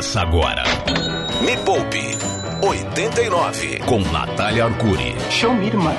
Começa agora. Me Poupe 89 com Natália Arcuri. Show me, irmã.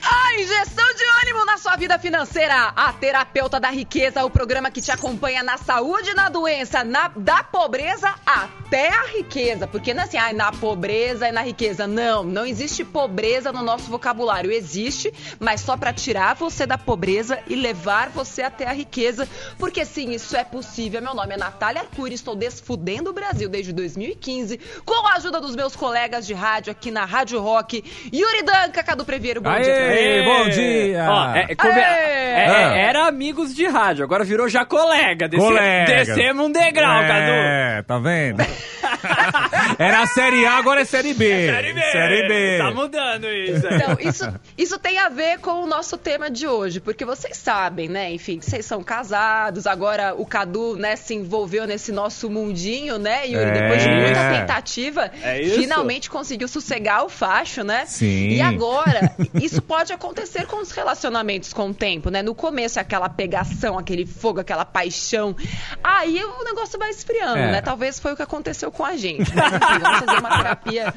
A injeção de ânimo na sua vida financeira. A terapeuta da riqueza, o programa que te acompanha na saúde e na doença, na, da pobreza até a riqueza. Porque não é assim, ah, na pobreza e na riqueza. Não, não existe pobreza no nosso vocabulário. Existe, mas só para tirar você da pobreza e levar você até a riqueza. Porque sim, isso é possível. Meu nome é Natália Arcuri, estou desfudendo o Brasil desde 2015, com a ajuda dos meus colegas de rádio aqui na Rádio Rock. Yuri Danca, Cadu Preveiro, bom Aê, dia. bom dia! Ó, é- é é- Ah. é- era amigos de rádio, agora virou já colega. Desce- Colega. Descemos um degrau, Cadu. É, tá vendo? Era a Série A, agora é Série B. Série B. Série B. Tá mudando isso. Então, isso, isso tem a ver com o nosso tema de hoje, porque vocês sabem, né? Enfim, vocês são casados, agora o Cadu, né, se envolveu nesse nosso mundinho, né, Yuri? É. Depois de muita tentativa, É finalmente conseguiu sossegar o facho, né? Sim. E agora, isso pode acontecer com os relacionamentos com o tempo, né? No começo é aquela pegação, aquele fogo, aquela paixão. Aí o negócio vai esfriando, É. né? Talvez foi o que aconteceu com a gente. Mas enfim, vamos fazer uma terapia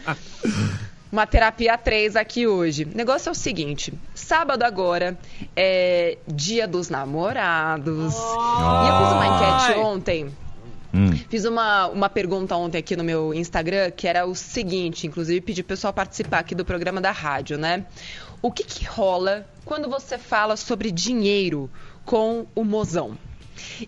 uma terapia 3 aqui hoje. O negócio é o seguinte: sábado agora é dia dos namorados. E eu fiz uma enquete ontem. Hum. Fiz uma, uma pergunta ontem aqui no meu Instagram, que era o seguinte, inclusive pedi pro pessoal participar aqui do programa da rádio, né? O que que rola quando você fala sobre dinheiro com o mozão?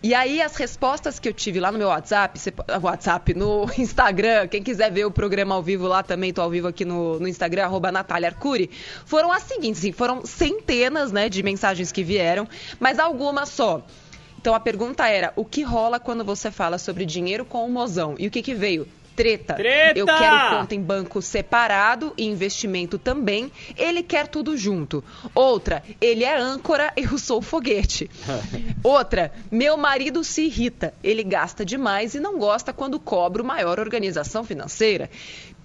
E aí as respostas que eu tive lá no meu WhatsApp, WhatsApp, no Instagram, quem quiser ver o programa ao vivo lá também, tô ao vivo aqui no, no Instagram, arroba Natália Arcuri, foram as seguintes, assim, foram centenas, né, de mensagens que vieram, mas algumas só. Então a pergunta era: o que rola quando você fala sobre dinheiro com o mozão? E o que, que veio? Treta. Treta! Eu quero conta em banco separado e investimento também. Ele quer tudo junto. Outra, ele é âncora, eu sou foguete. Outra, meu marido se irrita. Ele gasta demais e não gosta quando cobro maior organização financeira.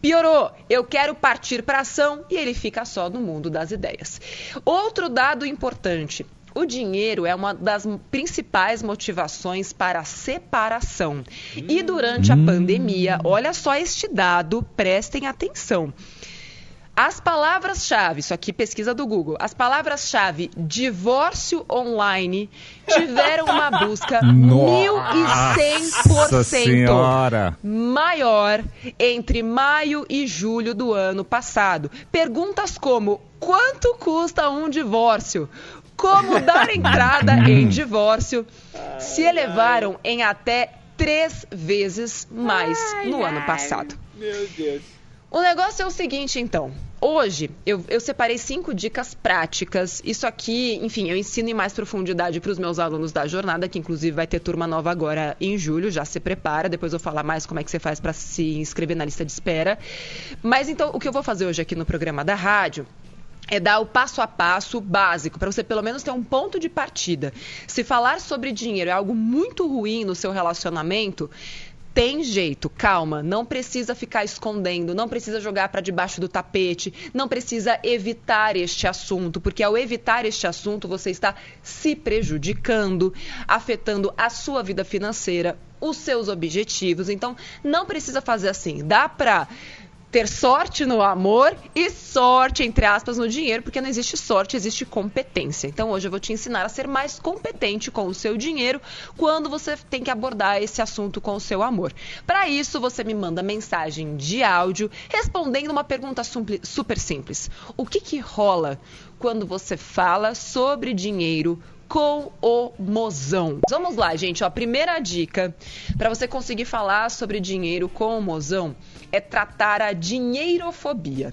Piorou, eu quero partir para ação e ele fica só no mundo das ideias. Outro dado importante. O dinheiro é uma das principais motivações para a separação. E durante a pandemia, olha só este dado, prestem atenção. As palavras-chave, isso aqui pesquisa do Google, as palavras-chave divórcio online tiveram uma busca Nossa 1100% senhora. maior entre maio e julho do ano passado. Perguntas como: quanto custa um divórcio? Como dar entrada em divórcio se elevaram em até três vezes mais no ano passado. Meu Deus. O negócio é o seguinte, então. Hoje eu, eu separei cinco dicas práticas. Isso aqui, enfim, eu ensino em mais profundidade para os meus alunos da jornada, que inclusive vai ter turma nova agora em julho. Já se prepara. Depois eu vou falar mais como é que você faz para se inscrever na lista de espera. Mas então, o que eu vou fazer hoje aqui no programa da rádio é dar o passo a passo básico, para você pelo menos ter um ponto de partida. Se falar sobre dinheiro é algo muito ruim no seu relacionamento, tem jeito, calma, não precisa ficar escondendo, não precisa jogar para debaixo do tapete, não precisa evitar este assunto, porque ao evitar este assunto você está se prejudicando, afetando a sua vida financeira, os seus objetivos. Então, não precisa fazer assim. Dá para ter sorte no amor e sorte, entre aspas, no dinheiro, porque não existe sorte, existe competência. Então hoje eu vou te ensinar a ser mais competente com o seu dinheiro quando você tem que abordar esse assunto com o seu amor. Para isso, você me manda mensagem de áudio respondendo uma pergunta super simples. O que que rola quando você fala sobre dinheiro com o mozão. Vamos lá, gente. Ó, primeira dica para você conseguir falar sobre dinheiro com o mozão é tratar a dinheirofobia.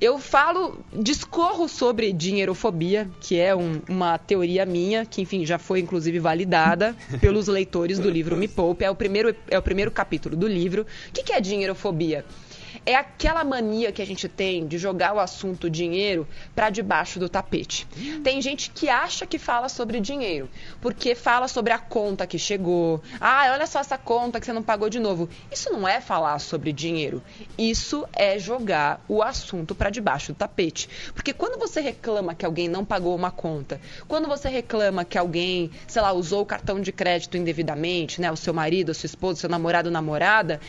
Eu falo, discorro sobre dinheirofobia, que é um- uma teoria minha, que enfim já foi inclusive validada pelos leitores do livro Me Poupe. É o primeiro, é o primeiro capítulo do livro. O que, que é dinheirofobia? É aquela mania que a gente tem de jogar o assunto dinheiro para debaixo do tapete. Tem gente que acha que fala sobre dinheiro, porque fala sobre a conta que chegou. Ah, olha só essa conta que você não pagou de novo. Isso não é falar sobre dinheiro. Isso é jogar o assunto para debaixo do tapete. Porque quando você reclama que alguém não pagou uma conta, quando você reclama que alguém, sei lá, usou o cartão de crédito indevidamente, né, o seu marido, a sua esposa, o seu namorado, namorada,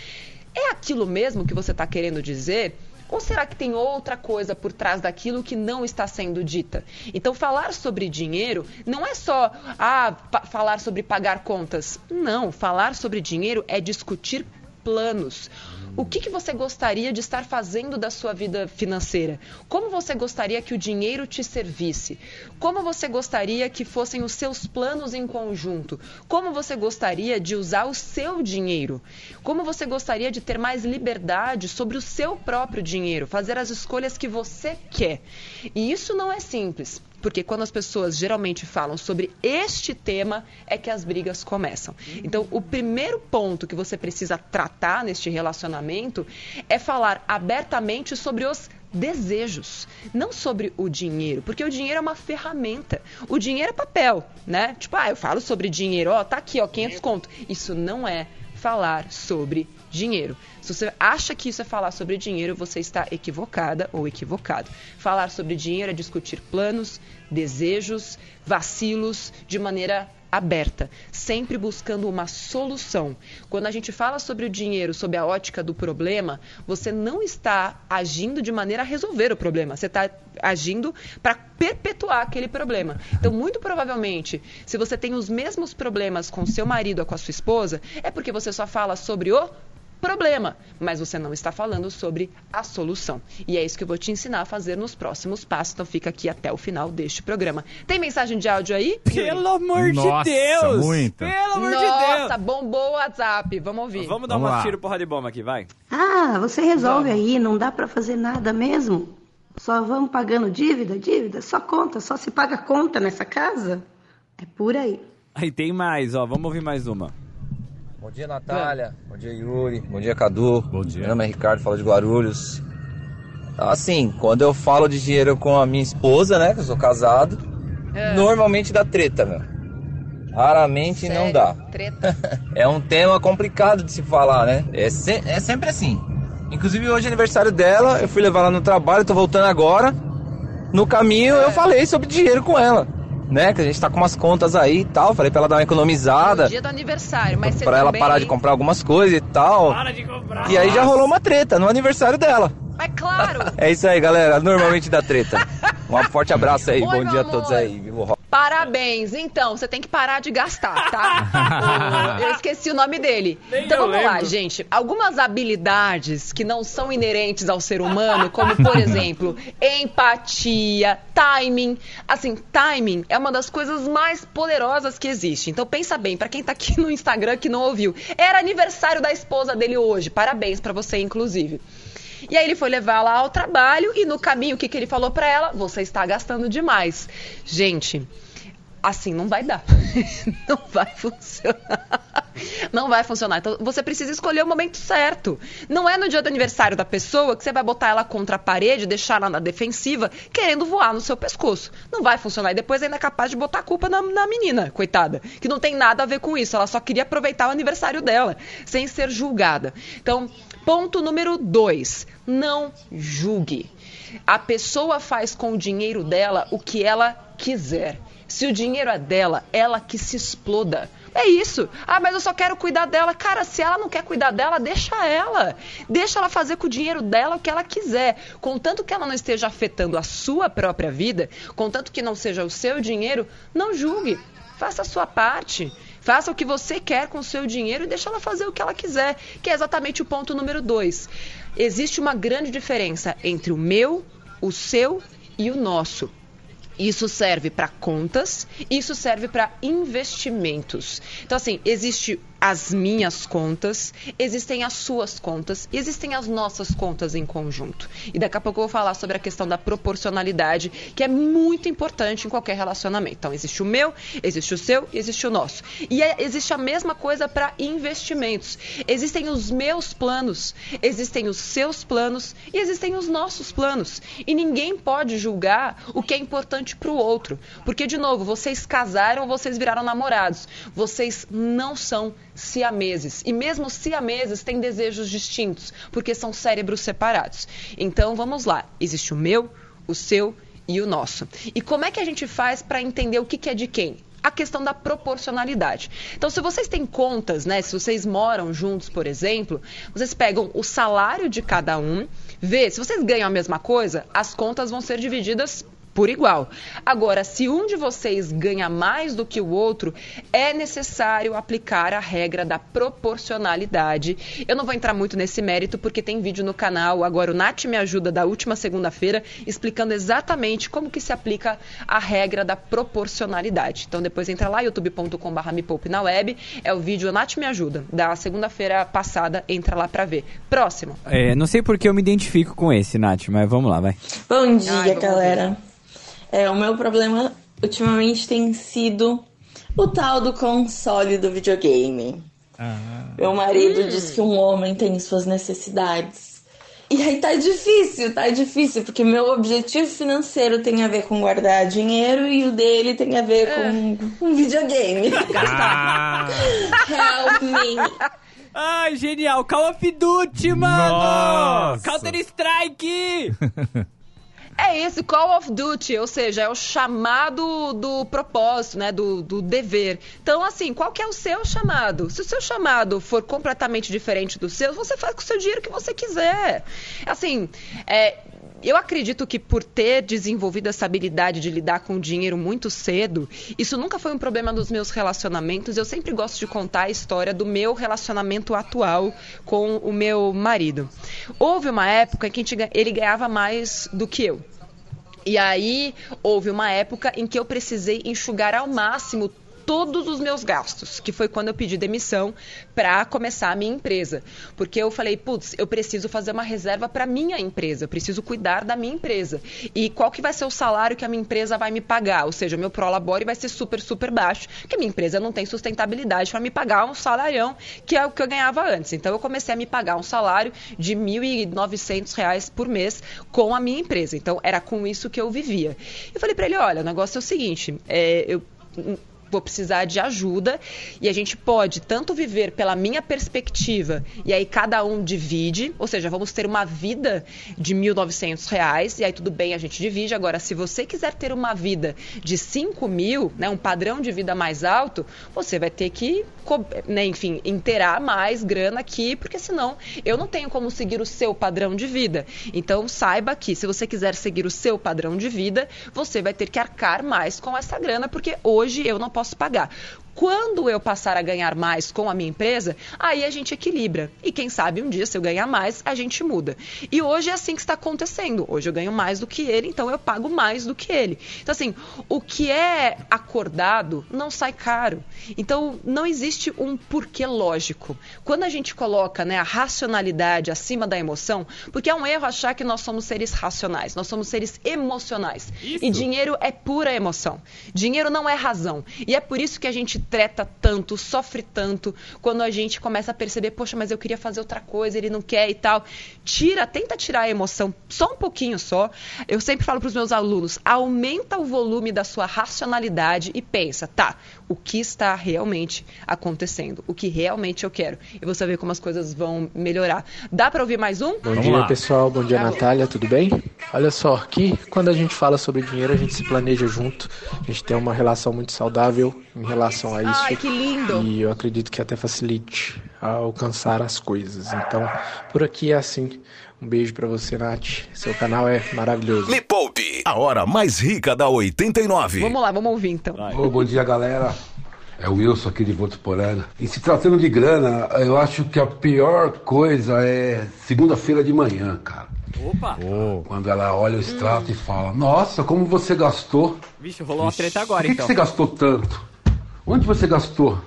é aquilo mesmo que você está querendo dizer? Ou será que tem outra coisa por trás daquilo que não está sendo dita? Então, falar sobre dinheiro não é só ah, falar sobre pagar contas. Não, falar sobre dinheiro é discutir planos. O que, que você gostaria de estar fazendo da sua vida financeira? Como você gostaria que o dinheiro te servisse? Como você gostaria que fossem os seus planos em conjunto? Como você gostaria de usar o seu dinheiro? Como você gostaria de ter mais liberdade sobre o seu próprio dinheiro? Fazer as escolhas que você quer. E isso não é simples. Porque quando as pessoas geralmente falam sobre este tema é que as brigas começam. Então, o primeiro ponto que você precisa tratar neste relacionamento é falar abertamente sobre os desejos, não sobre o dinheiro, porque o dinheiro é uma ferramenta. O dinheiro é papel, né? Tipo, ah, eu falo sobre dinheiro, ó, tá aqui, ó, 500 conto. Isso não é falar sobre dinheiro. Se você acha que isso é falar sobre dinheiro, você está equivocada ou equivocado. Falar sobre dinheiro é discutir planos, desejos, vacilos de maneira aberta, sempre buscando uma solução. Quando a gente fala sobre o dinheiro sob a ótica do problema, você não está agindo de maneira a resolver o problema, você está agindo para perpetuar aquele problema. Então, muito provavelmente, se você tem os mesmos problemas com seu marido ou com a sua esposa, é porque você só fala sobre o problema, mas você não está falando sobre a solução. E é isso que eu vou te ensinar a fazer nos próximos passos. Então fica aqui até o final deste programa. Tem mensagem de áudio aí? Pelo amor Nossa, de Deus! muita. Pelo amor Nossa, de Deus! bombou o WhatsApp. Vamos ouvir. Vamos dar Vamos uma lá. tiro porra de bomba aqui, vai. Ah, você resolve aí, não dá pra fazer nada mesmo? Só vamos pagando dívida, dívida, só conta, só se paga conta nessa casa? É por aí. Aí tem mais, ó. Vamos ouvir mais uma. Bom dia, Natália. Bom dia, Yuri. Bom dia, Cadu. Bom dia. Meu nome é Ricardo, falo de Guarulhos. Assim, quando eu falo de dinheiro com a minha esposa, né, que eu sou casado, normalmente dá treta, meu. Raramente não Sério? dá. Treta. É um tema complicado de se falar, né? É, se- é sempre assim. Inclusive hoje é aniversário dela, eu fui levar ela no trabalho, tô voltando agora. No caminho eu falei sobre dinheiro com ela, né? Que a gente tá com umas contas aí e tal. Falei pra ela dar uma economizada. No dia do aniversário, mas você Pra ela também- parar de comprar algumas coisas e tal. de comprar! E aí já rolou uma treta no aniversário dela. Mas claro, É isso aí, galera. Normalmente dá treta. Um forte abraço aí. Oi, Bom dia a amor. todos aí. Viva o rock. Parabéns. Então, você tem que parar de gastar, tá? Eu esqueci o nome dele. Nem então vamos lá, lembro. gente. Algumas habilidades que não são inerentes ao ser humano, como por exemplo, empatia, timing. Assim, timing é uma das coisas mais poderosas que existe. Então pensa bem, pra quem tá aqui no Instagram que não ouviu, era aniversário da esposa dele hoje. Parabéns pra você, inclusive. E aí ele foi levar lá ao trabalho e no caminho o que, que ele falou pra ela? Você está gastando demais. Gente, assim não vai dar. não vai funcionar. Não vai funcionar. Então você precisa escolher o momento certo. Não é no dia do aniversário da pessoa que você vai botar ela contra a parede, deixar ela na defensiva, querendo voar no seu pescoço. Não vai funcionar. E depois ainda é capaz de botar a culpa na, na menina, coitada. Que não tem nada a ver com isso. Ela só queria aproveitar o aniversário dela, sem ser julgada. Então, ponto número dois: não julgue. A pessoa faz com o dinheiro dela o que ela quiser. Se o dinheiro é dela, ela que se exploda. É isso. Ah, mas eu só quero cuidar dela. Cara, se ela não quer cuidar dela, deixa ela. Deixa ela fazer com o dinheiro dela o que ela quiser. Contanto que ela não esteja afetando a sua própria vida, contanto que não seja o seu dinheiro, não julgue. Faça a sua parte. Faça o que você quer com o seu dinheiro e deixa ela fazer o que ela quiser, que é exatamente o ponto número dois. Existe uma grande diferença entre o meu, o seu e o nosso. Isso serve para contas, isso serve para investimentos. Então, assim, existe as minhas contas, existem as suas contas e existem as nossas contas em conjunto. E daqui a pouco eu vou falar sobre a questão da proporcionalidade, que é muito importante em qualquer relacionamento. Então, existe o meu, existe o seu e existe o nosso. E é, existe a mesma coisa para investimentos. Existem os meus planos, existem os seus planos e existem os nossos planos. E ninguém pode julgar o que é importante para o outro. Porque, de novo, vocês casaram, vocês viraram namorados. Vocês não são siameses. E mesmo siameses têm desejos distintos, porque são cérebros separados. Então, vamos lá. Existe o meu, o seu e o nosso. E como é que a gente faz para entender o que, que é de quem? a questão da proporcionalidade. Então, se vocês têm contas, né, se vocês moram juntos, por exemplo, vocês pegam o salário de cada um, vê, se vocês ganham a mesma coisa, as contas vão ser divididas por igual. Agora, se um de vocês ganha mais do que o outro, é necessário aplicar a regra da proporcionalidade. Eu não vou entrar muito nesse mérito porque tem vídeo no canal, agora o Nath me ajuda da última segunda-feira explicando exatamente como que se aplica a regra da proporcionalidade. Então depois entra lá youtube.com/barra me poupe na web, é o vídeo Nath me ajuda da segunda-feira passada, entra lá para ver. Próximo. É, não sei porque eu me identifico com esse, Nath, mas vamos lá, vai. Bom dia, Ai, galera. É, o meu problema ultimamente tem sido o tal do console do videogame. Meu marido diz que um homem tem suas necessidades. E aí tá difícil, tá difícil, porque meu objetivo financeiro tem a ver com guardar dinheiro e o dele tem a ver com, com videogame. Ah, Help me. Ai, genial! Call of Duty, mano! Nossa. Counter-Strike! É esse Call of Duty, ou seja, é o chamado do propósito, né, do, do dever. Então, assim, qual que é o seu chamado? Se o seu chamado for completamente diferente do seu, você faz com o seu dinheiro o que você quiser. Assim, é, eu acredito que por ter desenvolvido essa habilidade de lidar com o dinheiro muito cedo, isso nunca foi um problema dos meus relacionamentos. Eu sempre gosto de contar a história do meu relacionamento atual com o meu marido. Houve uma época em que ele ganhava mais do que eu. E aí houve uma época em que eu precisei enxugar ao máximo todos os meus gastos, que foi quando eu pedi demissão para começar a minha empresa. Porque eu falei, putz, eu preciso fazer uma reserva para minha empresa, eu preciso cuidar da minha empresa. E qual que vai ser o salário que a minha empresa vai me pagar? Ou seja, o meu prolabore vai ser super, super baixo, porque a minha empresa não tem sustentabilidade para me pagar um salarião que é o que eu ganhava antes. Então eu comecei a me pagar um salário de 1.900 reais por mês com a minha empresa. Então era com isso que eu vivia. Eu falei para ele, olha, o negócio é o seguinte, é, eu vou precisar de ajuda e a gente pode tanto viver pela minha perspectiva e aí cada um divide, ou seja, vamos ter uma vida de 1.900 reais e aí tudo bem, a gente divide. Agora, se você quiser ter uma vida de 5 mil, né, um padrão de vida mais alto, você vai ter que, né, enfim, inteirar mais grana aqui, porque senão eu não tenho como seguir o seu padrão de vida. Então, saiba que se você quiser seguir o seu padrão de vida, você vai ter que arcar mais com essa grana, porque hoje eu não posso pagar. Quando eu passar a ganhar mais com a minha empresa, aí a gente equilibra. E quem sabe um dia, se eu ganhar mais, a gente muda. E hoje é assim que está acontecendo. Hoje eu ganho mais do que ele, então eu pago mais do que ele. Então, assim, o que é acordado não sai caro. Então, não existe um porquê lógico. Quando a gente coloca né, a racionalidade acima da emoção, porque é um erro achar que nós somos seres racionais, nós somos seres emocionais. E dinheiro é pura emoção. Dinheiro não é razão. E é por isso que a gente treta tanto, sofre tanto, quando a gente começa a perceber, poxa, mas eu queria fazer outra coisa, ele não quer e tal. Tira, tenta tirar a emoção, só um pouquinho só. Eu sempre falo para os meus alunos, aumenta o volume da sua racionalidade e pensa, tá, o que está realmente acontecendo, o que realmente eu quero. E você ver como as coisas vão melhorar. Dá para ouvir mais um? Bom Vamos dia, lá. pessoal. Bom dia, Alô. Natália. Tudo bem? Olha só, aqui quando a gente fala sobre dinheiro, a gente se planeja junto. A gente tem uma relação muito saudável em relação a isso. Ai, que lindo! E eu acredito que até facilite a alcançar as coisas. Então, por aqui é assim. Um beijo pra você, Nath. Seu canal é maravilhoso. Me Poupe, a hora mais rica da 89. Vamos lá, vamos ouvir então. Ô, bom dia, galera. É o Wilson aqui de Votuporanga. E se tratando de grana, eu acho que a pior coisa é segunda-feira de manhã, cara. Opa! Quando ela olha o extrato e fala: Nossa, como você gastou? Vixe, rolou uma treta agora Por que, que então. você gastou tanto? Onde você gastou?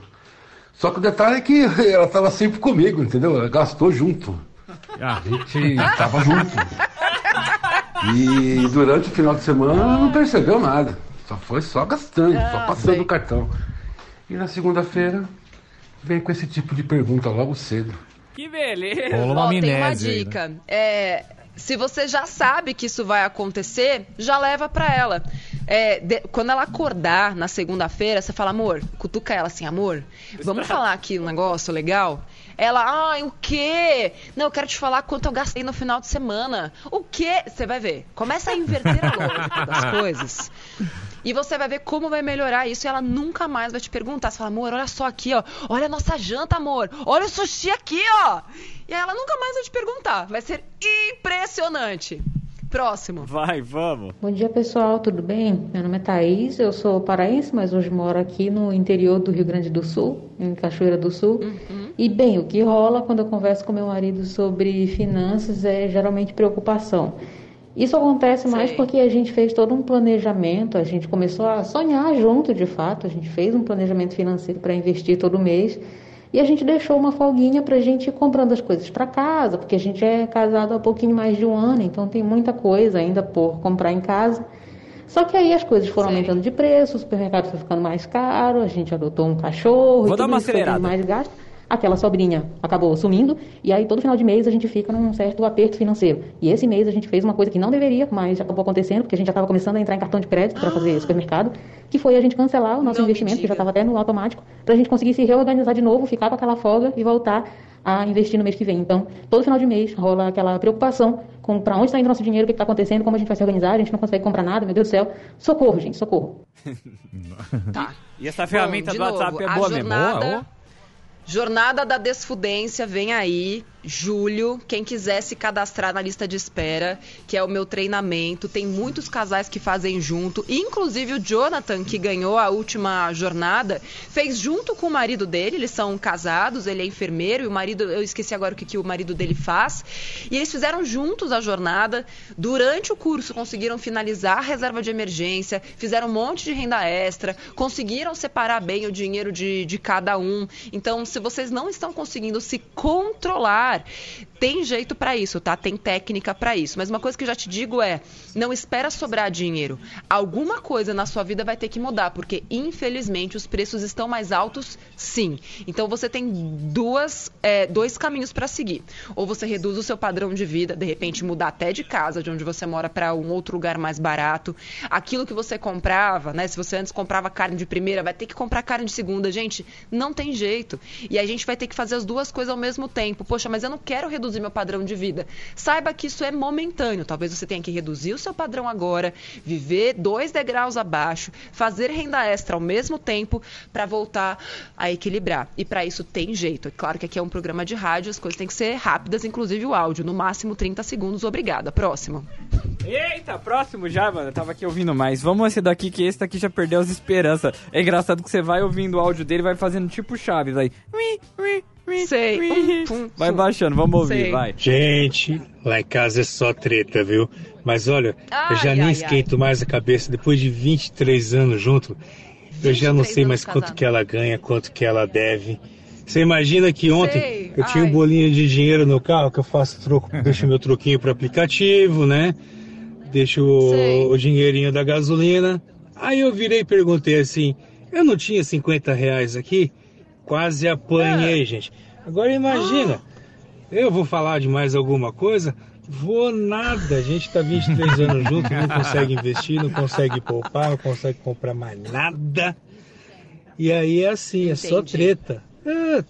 Só que o detalhe é que ela estava sempre comigo, entendeu? Ela gastou junto. A gente tava junto. E durante o final de semana ela não percebeu nada. Só foi só gastando, só Ah, passando sei. o cartão. E na segunda-feira vem com esse tipo de pergunta logo cedo. Que beleza. Rolou uma Ó, tem uma amnésia aí, né? dica. É, se você já sabe que isso vai acontecer, já leva pra ela. É, de- quando ela acordar na segunda-feira, você fala, amor, cutuca ela assim, amor, vamos falar aqui um negócio legal? Ela, ai, o quê? Não, eu quero te falar quanto eu gastei no final de semana. O quê? Você vai ver. Começa a inverter a lógica das coisas. E você vai ver como vai melhorar isso e ela nunca mais vai te perguntar. Você fala, amor, olha só aqui, ó. Olha a nossa janta, amor. Olha o sushi aqui, ó. E aí ela nunca mais vai te perguntar. Vai ser impressionante. Próximo. Vai, vamos. Bom dia pessoal, tudo bem? Meu nome é Thaís, eu sou paraense, mas hoje moro aqui no interior do Rio Grande do Sul, em Cachoeira do Sul. E bem, o que rola quando eu converso com meu marido sobre finanças é geralmente preocupação. Isso acontece mais porque a gente fez todo um planejamento, a gente começou a sonhar junto de fato, a gente fez um planejamento financeiro para investir todo mês. E a gente deixou uma folguinha pra gente ir comprando as coisas para casa, porque a gente é casado há pouquinho mais de um ano, então tem muita coisa ainda por comprar em casa. Só que aí as coisas foram Sei. aumentando de preço, o supermercado foi ficando mais caro, a gente adotou um cachorro, Vou e dar uma acelerada. mais gasto. Aquela sobrinha acabou sumindo, e aí todo final de mês a gente fica num certo aperto financeiro. E esse mês a gente fez uma coisa que não deveria, mas acabou acontecendo, porque a gente já estava começando a entrar em cartão de crédito para fazer supermercado, que foi a gente cancelar o nosso Não me investimento, que já estava até no automático, para a gente conseguir se reorganizar de novo, ficar com aquela folga e voltar a investir no mês que vem. Então, todo final de mês rola aquela preocupação com para onde está indo nosso dinheiro, o que está acontecendo, como a gente vai se organizar, a gente não consegue comprar nada, meu Deus do céu. Socorro, gente, socorro. Tá. E essa ferramenta Bom, do WhatsApp novo, é a boa mesmo. jornada- Boa, ó. Jornada da Desfudência vem aí, julho. Quem quiser se cadastrar na lista de espera, que é o meu treinamento. Tem muitos casais que fazem junto. Inclusive o Jonathan, que ganhou a última jornada, fez junto com o marido dele. Eles são casados, ele é enfermeiro e o marido, eu esqueci agora o que, que o marido dele faz. E eles fizeram juntos a jornada. Durante o curso conseguiram finalizar a reserva de emergência, fizeram um monte de renda extra, conseguiram separar bem o dinheiro de, de cada um. Então, se vocês não estão conseguindo se controlar, tem jeito para isso, tá? Tem técnica para isso. Mas uma coisa que eu já te digo é: não espera sobrar dinheiro. Alguma coisa na sua vida vai ter que mudar, porque infelizmente os preços estão mais altos, sim. Então você tem duas, é, dois caminhos para seguir. Ou você reduz o seu padrão de vida, de repente mudar até de casa, de onde você mora, para um outro lugar mais barato. Aquilo que você comprava, né? Se você antes comprava carne de primeira, vai ter que comprar carne de segunda. Gente, não tem jeito. E a gente vai ter que fazer as duas coisas ao mesmo tempo. Poxa, mas eu não quero reduzir meu padrão de vida. Saiba que isso é momentâneo. Talvez você tenha que reduzir o seu padrão agora, viver dois degraus abaixo, fazer renda extra ao mesmo tempo para voltar a equilibrar. E para isso tem jeito. É claro que aqui é um programa de rádio, as coisas têm que ser rápidas, inclusive o áudio, no máximo 30 segundos. Obrigada. Próximo. Eita, próximo já, mano. Eu tava aqui ouvindo mais. Vamos esse daqui, que esse daqui já perdeu as esperanças. É engraçado que você vai ouvindo o áudio dele vai fazendo tipo Chaves aí. Sei. Um, Vai baixando, vamos ouvir, Sei. vai. Gente, lá em casa é só treta, viu? Mas olha, Ai, eu já ai, nem ai. esquento mais a cabeça. Depois de 23 anos junto, eu já não 23 sei mais quanto que ela ganha, quanto que ela deve. Você imagina que ontem Sei, eu tinha um bolinho de dinheiro no carro, que eu faço troco, deixo meu troquinho pro aplicativo, né? Deixo o, o dinheirinho da gasolina. Aí eu virei e perguntei assim, eu não tinha 50 reais aqui? Quase É. apanhei, gente. Agora imagina, eu vou falar de mais alguma coisa? Vou nada. A gente tá 23 anos junto, não consegue investir, não consegue poupar, não consegue comprar mais nada. E aí é assim, é só Entendi. treta. É,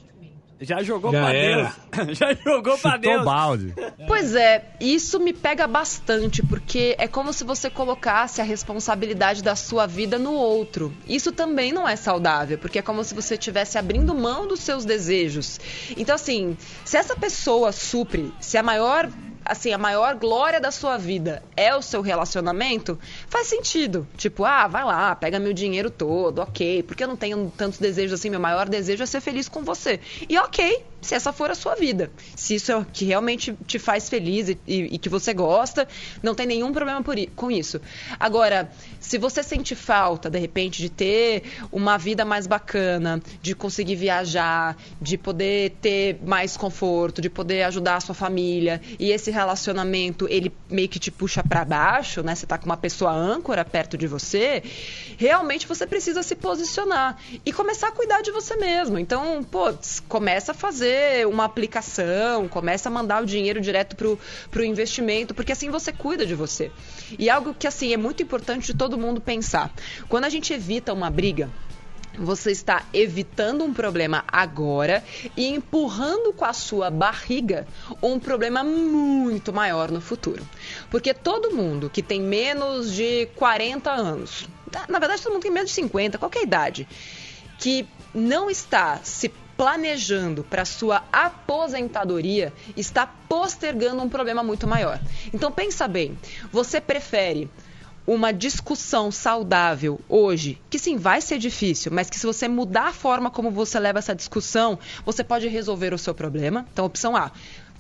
Já jogou Já pra era. Deus. Já jogou pra Chutou Deus. balde. Pois é, isso me pega bastante, porque é como se você colocasse a responsabilidade da sua vida no outro. Isso também não é saudável, porque é como se você estivesse abrindo mão dos seus desejos. Então, assim, se essa pessoa supre, se a maior. Assim, a maior glória da sua vida é o seu relacionamento, faz sentido. Tipo, ah, vai lá, pega meu dinheiro todo, ok. Porque eu não tenho tantos desejos assim, meu maior desejo é ser feliz com você. E ok, se essa for a sua vida. Se isso é o que realmente te faz feliz e, e, e que você gosta, não tem nenhum problema por, com isso. Agora, se você sente falta, de repente, de ter uma vida mais bacana, de conseguir viajar, de poder ter mais conforto, de poder ajudar a sua família, e esse relacionamento, ele meio que te puxa para baixo, né? Você tá com uma pessoa âncora perto de você, realmente você precisa se posicionar e começar a cuidar de você mesmo. Então, pô, começa a fazer uma aplicação, começa a mandar o dinheiro direto pro, pro investimento, porque assim você cuida de você. E algo que, assim, é muito importante de todo mundo pensar. Quando a gente evita uma briga, você está evitando um problema agora e empurrando com a sua barriga um problema muito maior no futuro. Porque todo mundo que tem menos de 40 anos, na verdade todo mundo tem menos de 50, qualquer idade, que não está se planejando para sua aposentadoria, está postergando um problema muito maior. Então pensa bem, você prefere uma discussão saudável hoje, que sim, vai ser difícil, mas que se você mudar a forma como você leva essa discussão, você pode resolver o seu problema. Então, opção A,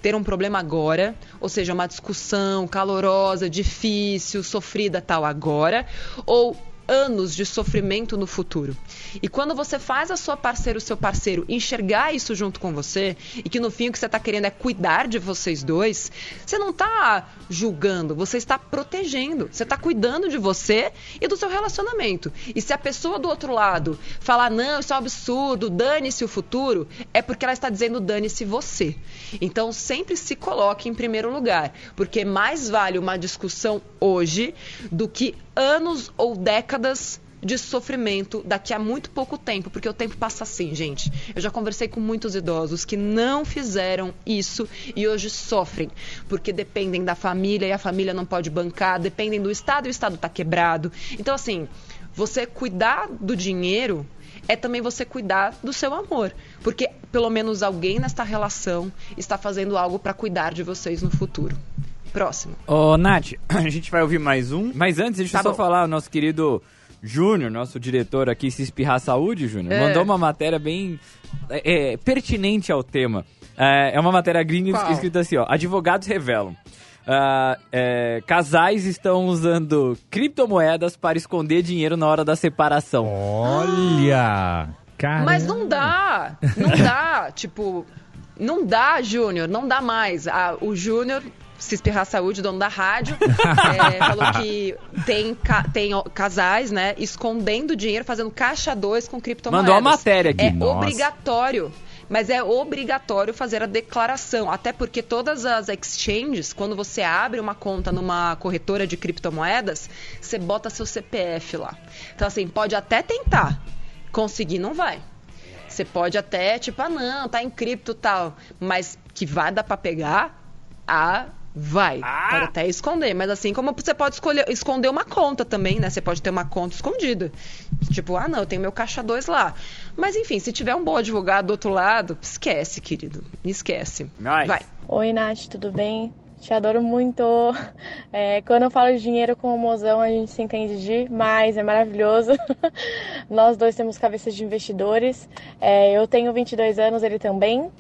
ter um problema agora, ou seja, uma discussão calorosa, difícil, sofrida tal agora, ou anos de sofrimento no futuro. E quando você faz a sua parceira, o seu parceiro, enxergar isso junto com você, e que no fim o que você está querendo é cuidar de vocês dois, você não está julgando, você está protegendo, você está cuidando de você e do seu relacionamento. E se a pessoa do outro lado falar, não, isso é um absurdo, dane-se o futuro, é porque ela está dizendo dane-se você. Então sempre se coloque em primeiro lugar, porque mais vale uma discussão hoje do que anos ou décadas de sofrimento daqui a muito pouco tempo, porque o tempo passa assim, gente. Eu já conversei com muitos idosos que não fizeram isso e hoje sofrem, porque dependem da família e a família não pode bancar, dependem do Estado e o Estado está quebrado. Então, assim, você cuidar do dinheiro é também você cuidar do seu amor, porque pelo menos alguém nesta relação está fazendo algo para cuidar de vocês no futuro. Próximo. Ô, Nath, a gente vai ouvir mais um. Mas antes, deixa eu Tá só bom. falar, o nosso querido Júnior, nosso diretor aqui, Se Espirrar Saúde, Júnior, É. mandou uma matéria bem é, é, pertinente ao tema. É, é uma matéria gringa Qual? escrita assim, ó. Advogados revelam. ah, é, casais estão usando criptomoedas para esconder dinheiro na hora da separação. Olha! Cara. Mas não dá, não dá, tipo, não dá, Júnior, não dá mais. Ah, o Júnior, se espirrar saúde, dono da rádio, é, falou que tem, ca- tem casais, né, escondendo dinheiro, fazendo caixa 2 com criptomoedas. Mandou a matéria aqui. É Nossa. obrigatório. Mas é obrigatório fazer a declaração, até porque todas as exchanges, quando você abre uma conta numa corretora de criptomoedas, você bota seu CPF lá. Então, assim, pode até tentar, conseguir não vai. Você pode até, tipo, ah, não, tá em cripto e tal, mas que vai dar pra pegar, ah, vai. Pode até esconder, mas assim como você pode escolher, esconder uma conta também, né? Você pode ter uma conta escondida. Tipo, ah, não, eu tenho meu caixa 2 lá. Mas enfim, se tiver um bom advogado do outro lado, esquece, querido. Esquece. Vai. Oi, Nath, tudo bem? Te adoro muito. É, quando eu falo de dinheiro com o mozão, a gente se entende demais, é maravilhoso. Nós dois temos cabeças de investidores. É, eu tenho 22 anos, ele também.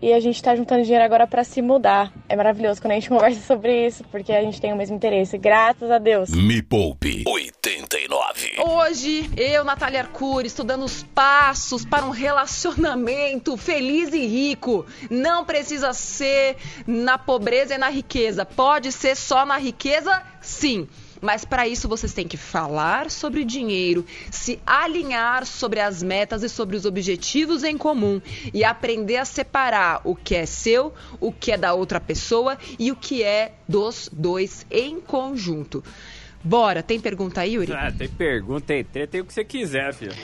E a gente tá juntando dinheiro agora para se mudar. É maravilhoso quando a gente conversa sobre isso, porque a gente tem o mesmo interesse. Graças a Deus. Me Poupe 89. Hoje, eu, Natália Arcuri, estudando os passos para um relacionamento feliz e rico. Não precisa ser na pobreza e na riqueza. Pode ser só na riqueza, sim. Mas para isso vocês têm que falar sobre dinheiro, se alinhar sobre as metas e sobre os objetivos em comum e aprender a separar o que é seu, o que é da outra pessoa e o que é dos dois em conjunto. Bora, tem pergunta aí, Yuri? Ah, tem pergunta, tem treta, tem o que você quiser, filho.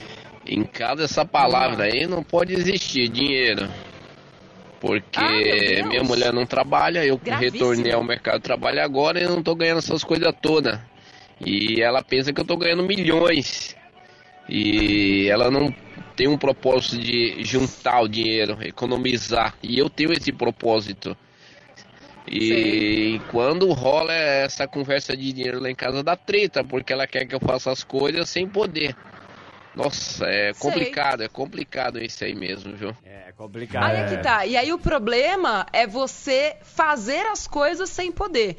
Em casa essa palavra aí não pode existir, dinheiro. Porque Ah, minha mulher não trabalha, eu Gravíssimo. retornei ao mercado de trabalho agora e não tô ganhando essas coisas todas. E ela pensa que eu tô ganhando milhões. E ela não tem um propósito de juntar o dinheiro, economizar. E eu tenho esse propósito. E quando rola essa conversa de dinheiro lá em casa dá treta, porque ela quer que eu faça as coisas sem poder. Nossa, é complicado, é complicado isso aí mesmo, viu? É complicado. Aí é que tá. E aí o problema é você fazer as coisas sem poder.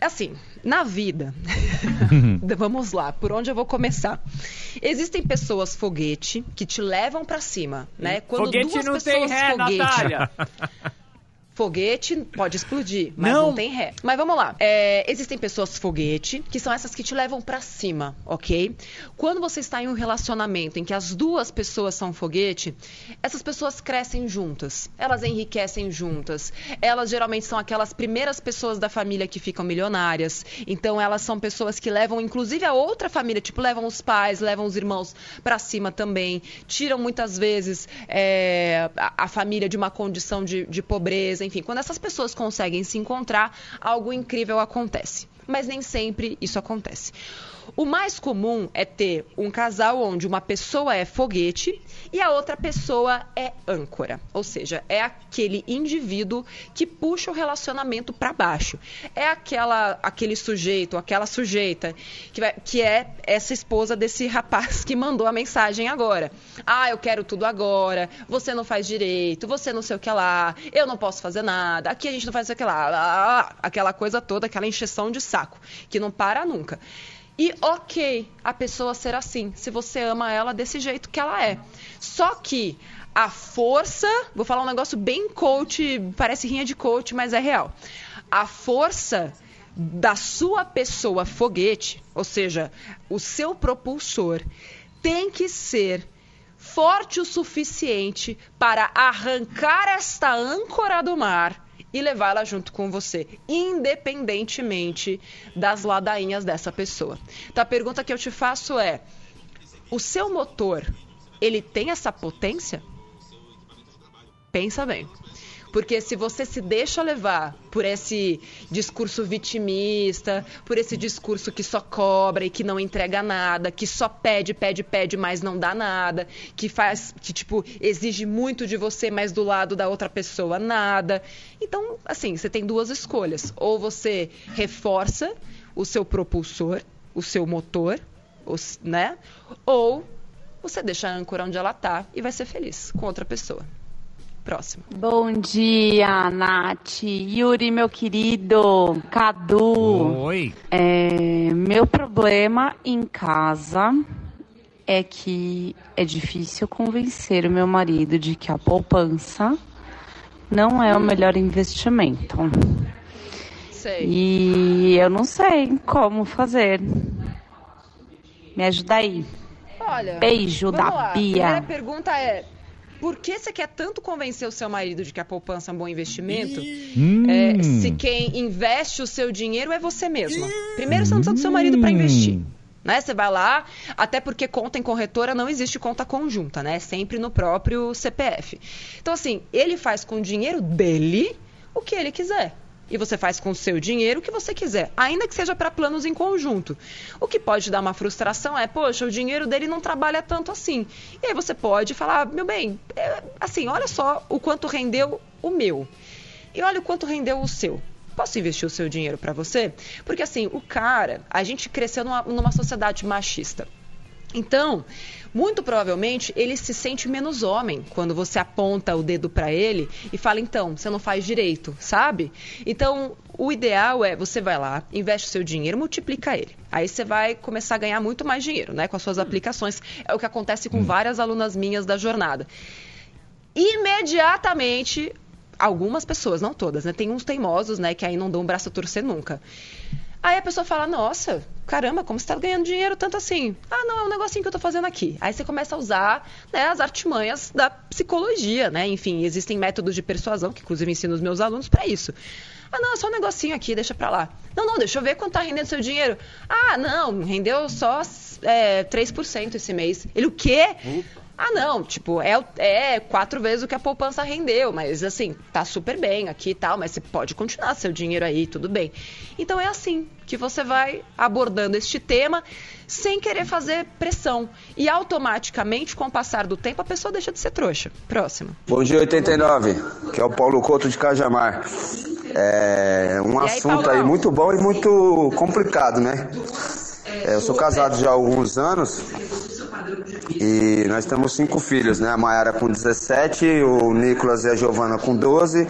Assim, na vida, vamos lá, por onde eu vou começar? Existem pessoas foguete que te levam pra cima, né? Quando foguete duas não pessoas tem ré, foguete, Natália. Foguete pode explodir, mas Não. não, tem ré. Mas vamos lá. É, existem pessoas foguete, que são essas que te levam pra cima, ok? Quando você está em um relacionamento em que as duas pessoas são foguete, essas pessoas crescem juntas. Elas enriquecem juntas. Elas geralmente são aquelas primeiras pessoas da família que ficam milionárias. Então elas são pessoas que levam, inclusive, a outra família, tipo, levam os pais, levam os irmãos pra cima também. Tiram muitas vezes é, a, a família de uma condição de, de pobreza, enfim, quando essas pessoas conseguem se encontrar, algo incrível acontece. Mas nem sempre isso acontece. O mais comum é ter um casal onde uma pessoa é foguete e a outra pessoa é âncora, ou seja, é aquele indivíduo que puxa o relacionamento para baixo. É aquela aquele sujeito, aquela sujeita que, vai- que é essa esposa desse rapaz que mandou a mensagem agora. Ah, eu quero tudo agora. Você não faz direito. Você não sei o que lá. Eu não posso fazer nada. Aqui a gente não faz o que lá. Ah, aquela coisa toda, aquela encheção de saco que não para nunca. E ok, a pessoa ser assim, se você ama ela desse jeito que ela é. Só que a força, vou falar um negócio bem coach, parece rinha de coach, mas é real. A força da sua pessoa foguete, ou seja, o seu propulsor, tem que ser forte o suficiente para arrancar esta âncora do mar e levá-la junto com você, independentemente das ladainhas dessa pessoa. Então a pergunta que eu te faço é: o seu motor, ele tem essa potência? Pensa bem. Porque se você se deixa levar por esse discurso vitimista, por esse discurso que só cobra e que não entrega nada, que só pede, pede, pede, mas não dá nada, que faz, que tipo, exige muito de você, mas do lado da outra pessoa nada. Então, assim, você tem duas escolhas. Ou você reforça o seu propulsor, o seu motor, os- né? Ou você deixa a âncora onde ela tá e vai ser feliz com outra pessoa. Próximo. Bom dia, Nath, Yuri, meu querido, Cadu. Oi. É, meu problema em casa é que é difícil convencer o meu marido de que a poupança não é o melhor investimento. Sei. E eu não sei como fazer. Me ajuda aí. Olha, Beijo da lá. Bia. Primeira pergunta é: por que você quer tanto convencer o seu marido de que a poupança é um bom investimento? Hum. É, se quem investe o seu dinheiro é você mesma. Primeiro, você não precisa do seu marido para investir. Né? Você vai lá, até porque conta em corretora não existe conta conjunta, né? É sempre no próprio CPF. Então, assim, ele faz com o dinheiro dele o que ele quiser. E você faz com o seu dinheiro o que você quiser, ainda que seja para planos em conjunto. O que pode dar uma frustração é, poxa, o dinheiro dele não trabalha tanto assim. E aí você pode falar, meu bem, é, assim, olha só o quanto rendeu o meu. E olha o quanto rendeu o seu. Posso investir o seu dinheiro para você? Porque assim, o cara, a gente cresceu numa, numa sociedade machista. Então, muito provavelmente ele se sente menos homem quando você aponta o dedo para ele e fala então, você não faz direito, sabe? Então, o ideal é você vai lá, investe o seu dinheiro, multiplica ele. Aí você vai começar a ganhar muito mais dinheiro, né, com as suas aplicações. É o que acontece com várias alunas minhas da jornada. Imediatamente algumas pessoas, não todas, né? Tem uns teimosos, né, que aí não dão o braço a torcer nunca. Aí a pessoa fala, nossa, caramba, como você está ganhando dinheiro tanto assim? Ah, não, é um negocinho que eu tô fazendo aqui. Aí você começa a usar né, as artimanhas da psicologia, né? Enfim, existem métodos de persuasão, que inclusive ensino os meus alunos para isso. Ah, não, é só um negocinho aqui, deixa pra lá. Não, não, deixa eu ver quanto tá rendendo seu dinheiro. Ah, não, rendeu só é, 3% esse mês. Ele, o quê? Ah, não, tipo, é, é quatro vezes o que a poupança rendeu, mas assim, tá super bem aqui e tal, mas você pode continuar seu dinheiro aí, tudo bem. Então é assim que você vai abordando este tema sem querer fazer pressão. E automaticamente, com o passar do tempo, a pessoa deixa de ser trouxa. Próximo. Bom dia 89, que é o Paulo Couto de Cajamar. É um aí, assunto aí muito bom e muito complicado, né? É, eu sou casado já há alguns anos E nós temos cinco filhos, né? A Mayara com 17, o Nicolas e a Giovana com 12,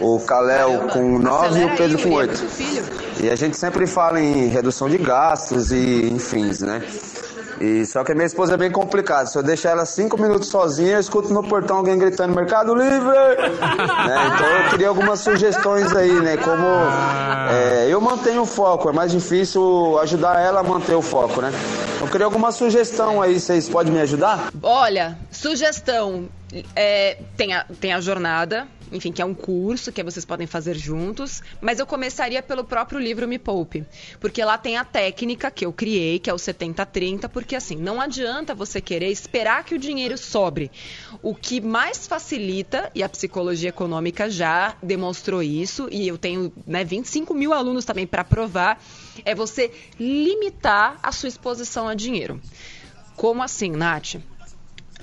o Caléo com 9 e o Pedro com 8. E a gente sempre fala em redução de gastos e enfim, né? E só que a minha esposa é bem complicada. Se eu deixar ela cinco minutos sozinha, eu escuto no portão alguém gritando Mercado Livre! né? Então eu queria algumas sugestões aí, né? Como é, eu mantenho o foco, é mais difícil ajudar ela a manter o foco, né? Eu queria alguma sugestão aí, vocês podem me ajudar? Olha, sugestão. É, tem, a, tem a jornada, enfim, que é um curso que vocês podem fazer juntos, mas eu começaria pelo próprio livro Me Poupe, porque lá tem a técnica que eu criei, que é o 70-30, porque assim, não adianta você querer esperar que o dinheiro sobre. O que mais facilita, e a psicologia econômica já demonstrou isso, e eu tenho né, 25 mil alunos também para provar, é você limitar a sua exposição a dinheiro. Como assim, Nath?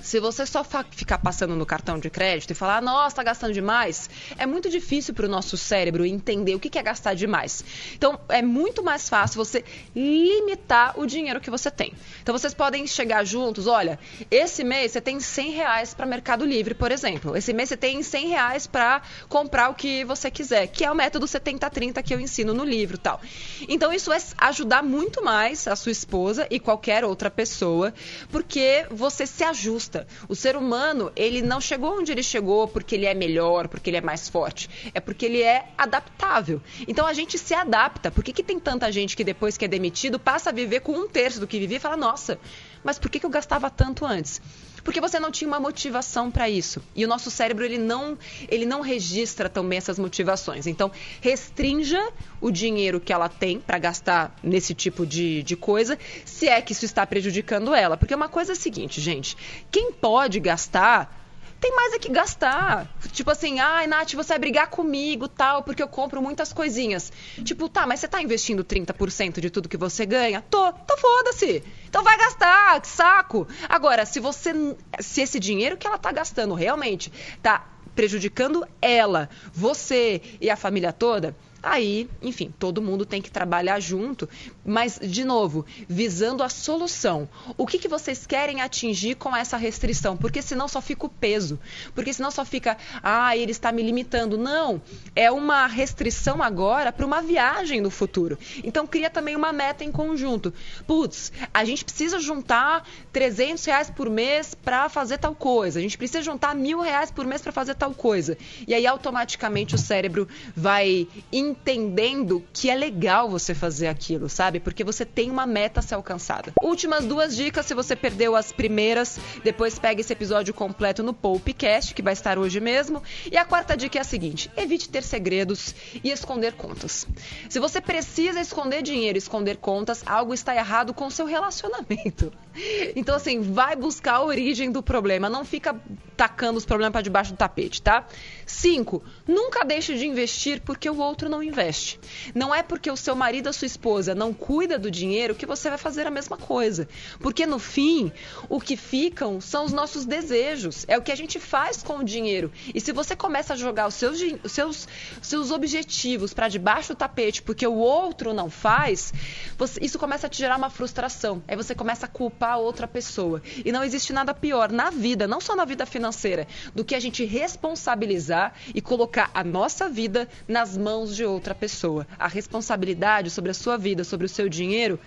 Se você só ficar passando no cartão de crédito e falar, nossa, tá gastando demais, é muito difícil para o nosso cérebro entender o que é gastar demais. Então, é muito mais fácil você limitar o dinheiro que você tem. Então, vocês podem chegar juntos, olha, esse mês você tem 100 reais para Mercado Livre, por exemplo. Esse mês você tem 100 reais para comprar o que você quiser, que é o método 70-30 que eu ensino no livro tal. Então, isso vai ajudar muito mais a sua esposa e qualquer outra pessoa, porque você se ajusta o ser humano, ele não chegou onde ele chegou porque ele é melhor, porque ele é mais forte. É porque ele é adaptável. Então a gente se adapta. Por que, que tem tanta gente que depois que é demitido passa a viver com um terço do que vivia e fala, nossa, mas por que, que eu gastava tanto antes? Porque você não tinha uma motivação para isso. E o nosso cérebro ele não, ele não registra também essas motivações. Então, restrinja o dinheiro que ela tem para gastar nesse tipo de, de coisa, se é que isso está prejudicando ela. Porque uma coisa é a seguinte, gente: quem pode gastar tem mais é que gastar. Tipo assim, ai, Nath, você vai brigar comigo, tal, porque eu compro muitas coisinhas. Tipo, tá, mas você tá investindo 30% de tudo que você ganha? Tô, então foda-se. Então vai gastar, que saco. Agora, se você se esse dinheiro que ela tá gastando realmente tá prejudicando ela, você e a família toda, Aí, enfim, todo mundo tem que trabalhar junto, mas, de novo, visando a solução. O que, que vocês querem atingir com essa restrição? Porque senão só fica o peso. Porque senão só fica, ah, ele está me limitando. Não, é uma restrição agora para uma viagem no futuro. Então, cria também uma meta em conjunto. Putz, a gente precisa juntar 300 reais por mês para fazer tal coisa. A gente precisa juntar mil reais por mês para fazer tal coisa. E aí, automaticamente, o cérebro vai entendendo que é legal você fazer aquilo, sabe? Porque você tem uma meta a ser alcançada. Últimas duas dicas, se você perdeu as primeiras, depois pega esse episódio completo no Poupecast, que vai estar hoje mesmo. E a quarta dica é a seguinte: evite ter segredos e esconder contas. Se você precisa esconder dinheiro, esconder contas, algo está errado com o seu relacionamento. Então, assim, vai buscar a origem do problema. Não fica tacando os problemas para debaixo do tapete, tá? Cinco, nunca deixe de investir porque o outro não investe. Não é porque o seu marido ou sua esposa não cuida do dinheiro que você vai fazer a mesma coisa. Porque no fim, o que ficam são os nossos desejos. É o que a gente faz com o dinheiro. E se você começa a jogar os seus, os seus, os seus objetivos para debaixo do tapete porque o outro não faz, você, isso começa a te gerar uma frustração. Aí você começa a culpar a outra pessoa. E não existe nada pior na vida, não só na vida financeira, do que a gente responsabilizar e colocar a nossa vida nas mãos de outra pessoa. A responsabilidade sobre a sua vida, sobre o seu dinheiro,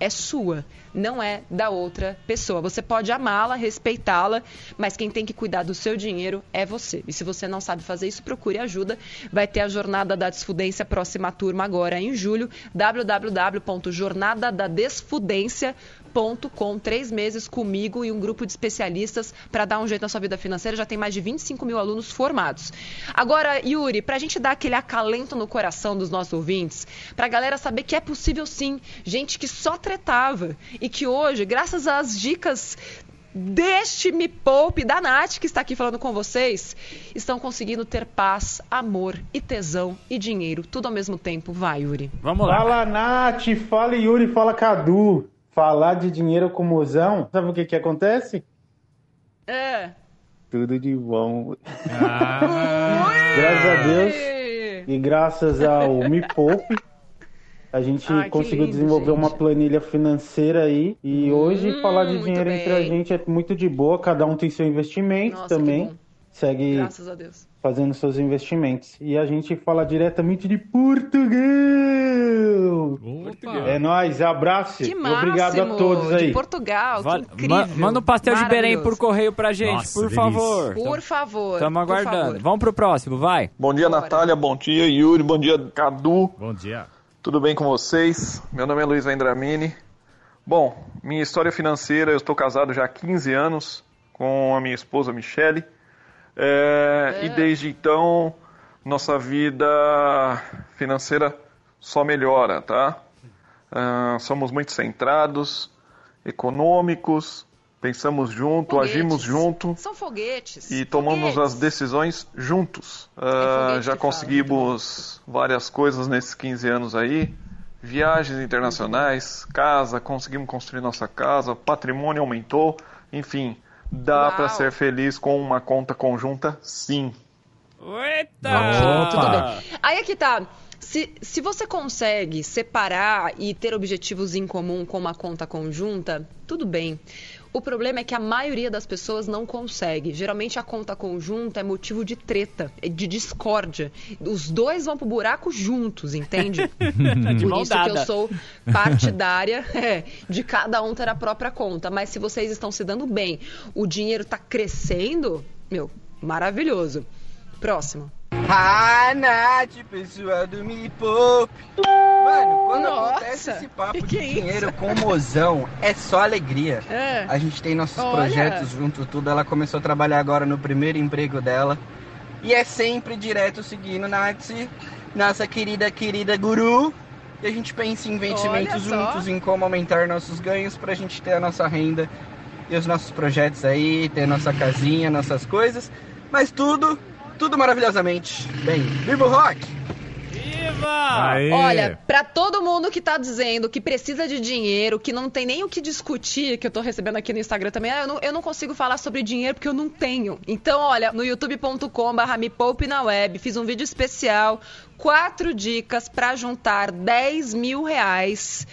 é sua, não é da outra pessoa. Você pode amá-la, respeitá-la, mas quem tem que cuidar do seu dinheiro é você. E se você não sabe fazer isso, procure ajuda. Vai ter a Jornada da Desfudência, próxima turma agora em julho, www.jornadadadesfudência.com com três meses comigo e um grupo de especialistas para dar um jeito na sua vida financeira. Já tem mais de 25 mil alunos formados. Agora, Yuri, para a gente dar aquele acalento no coração dos nossos ouvintes, para a galera saber que é possível sim, gente que só tretava e que hoje, graças às dicas deste Me Poupe, da Nath, que está aqui falando com vocês, estão conseguindo ter paz, amor e tesão e dinheiro, tudo ao mesmo tempo. Vai, Yuri. Vamos lá. Fala, Nath. Fala, Yuri. Fala, Cadu falar de dinheiro com mozão, sabe o que que acontece? É. Tudo de bom. Ah. graças a Deus e graças ao Me Poupe, A gente Ai, conseguiu lindo, desenvolver gente. uma planilha financeira aí. E hoje Hum, falar de dinheiro entre a gente é muito de boa. Cada um tem seu investimento Nossa, também. Segue Graças a Deus. fazendo seus investimentos. E a gente fala diretamente de Portugal. É nóis, abraço. Que máximo. Obrigado a todos aí. De Portugal, Vale- que incrível. Ma- manda um pastel de Belém por correio pra gente, Nossa, por delícia. favor. Por favor. Estamos aguardando. favor. Vamos pro próximo, vai. Bom dia, Natália. Bom dia, Yuri. Bom dia, Cadu. Bom dia. Tudo bem com vocês? Meu nome é Luiz Vendramini. Bom, minha história financeira, eu estou casado já há 15 anos com a minha esposa Michele. É, E desde então, nossa vida financeira só melhora, tá? Ah, somos muito centrados, econômicos, pensamos junto, Foguetes. agimos junto São foguetes. e tomamos Foguetes. as decisões juntos. Foguete já conseguimos várias coisas nesses 15 anos aí. Viagens internacionais, casa, conseguimos construir nossa casa, patrimônio aumentou, enfim, dá para ser feliz com uma conta conjunta, sim. Eita! Tudo bem. Aí é que tá. Se, se você consegue separar e ter objetivos em comum com uma conta conjunta, tudo bem. O problema é que a maioria das pessoas não consegue. Geralmente a conta conjunta é motivo de treta, é de discórdia. Os dois vão pro buraco juntos, entende? De Por isso que eu sou partidária é, de cada um ter a própria conta. Mas se vocês estão se dando bem, o dinheiro tá crescendo, meu, maravilhoso. Próximo. Ah, Nath, pessoal do Me Poupe. Mano, quando Nossa, acontece esse papo de é dinheiro com o mozão, é só alegria. É. A gente tem nossos Olha. projetos junto, tudo. Ela começou a trabalhar agora no primeiro emprego dela. E é sempre direto seguindo Nath, nossa querida, querida guru. E a gente pensa em investimentos juntos, em como aumentar nossos ganhos pra gente ter a nossa renda e os nossos projetos aí, ter nossa casinha, nossas coisas. Mas tudo, tudo maravilhosamente bem. Viva o rock! Viva! Aê. Olha, pra todo mundo que tá dizendo que precisa de dinheiro, que não tem nem o que discutir, que eu tô recebendo aqui no Instagram também, ah, eu não, eu não consigo falar sobre dinheiro porque eu não tenho. Então, olha, no youtube.com/barra me poupe na web, fiz um vídeo especial, quatro dicas pra juntar 10 mil reais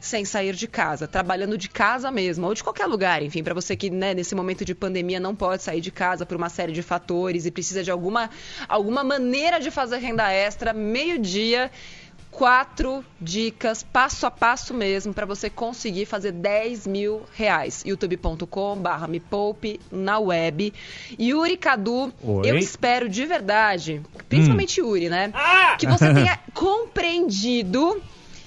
sem sair de casa, trabalhando de casa mesmo, ou de qualquer lugar, enfim, para você que né, nesse momento de pandemia não pode sair de casa por uma série de fatores e precisa de alguma, alguma maneira de fazer renda extra, meio-dia. Quatro dicas, passo a passo mesmo, para você conseguir fazer 10 mil reais. youtube.com/barra me poupe na web. Yuri Cadu, Oi. eu espero de verdade, principalmente Yuri, né? Que você tenha compreendido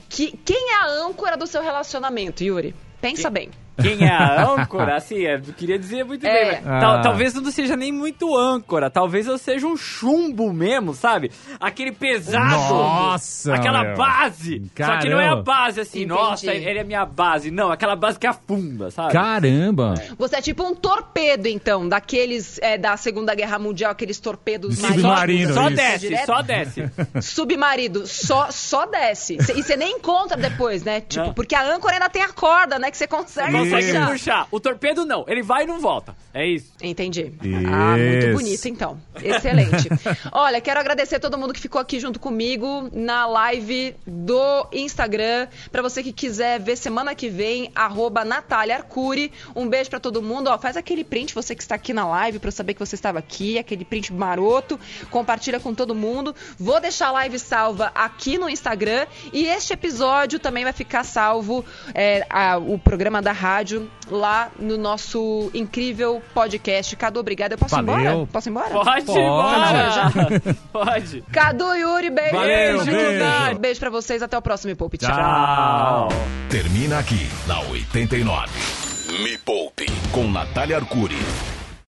que quem é a âncora do seu relacionamento, Yuri? Pensa bem. Quem é a âncora? Assim, é, eu queria dizer muito É. bem. mas tal- Ah. talvez eu não seja nem muito âncora. Talvez eu seja um chumbo mesmo, sabe? Aquele pesado. Nossa, Aquela meu. base. Só que não é a Caramba. base assim, Entendi. nossa, ele é minha base. Não, aquela base que afunda, sabe? Caramba. Você é tipo um torpedo, então, daqueles é, da Segunda Guerra Mundial, aqueles torpedos submarino, Só isso. desce, direto. só desce. Submarido, só, só desce. E você nem encontra depois, né? Tipo, Não. porque a âncora ainda tem a corda, né? Que você consegue Consegue puxar. puxar. O torpedo não, ele vai e não volta. É isso. Entendi. Ah, muito Isso. bonito, então. Excelente. Olha, quero agradecer todo mundo que ficou aqui junto comigo na live do Instagram. Pra você que quiser ver semana que vem, arroba Natália Arcuri. Um beijo pra todo mundo. Ó, faz aquele print, você que está aqui na live, pra eu saber que você estava aqui. Aquele print maroto. Compartilha com todo mundo. Vou deixar a live salva aqui no Instagram. E este episódio também vai ficar salvo, é, a- o programa da rádio, lá no nosso incrível podcast. Cadu, obrigada. Eu posso ir Valeu. embora? Posso ir embora? Pode ir Pode. embora. Pode. Cadu, Yuri, beijo. Valeu, beijo. Beijo pra vocês. Até o próximo Me Poupe. Tchau. Tchau. Termina aqui na 89. Me Poupe com Natália Arcuri.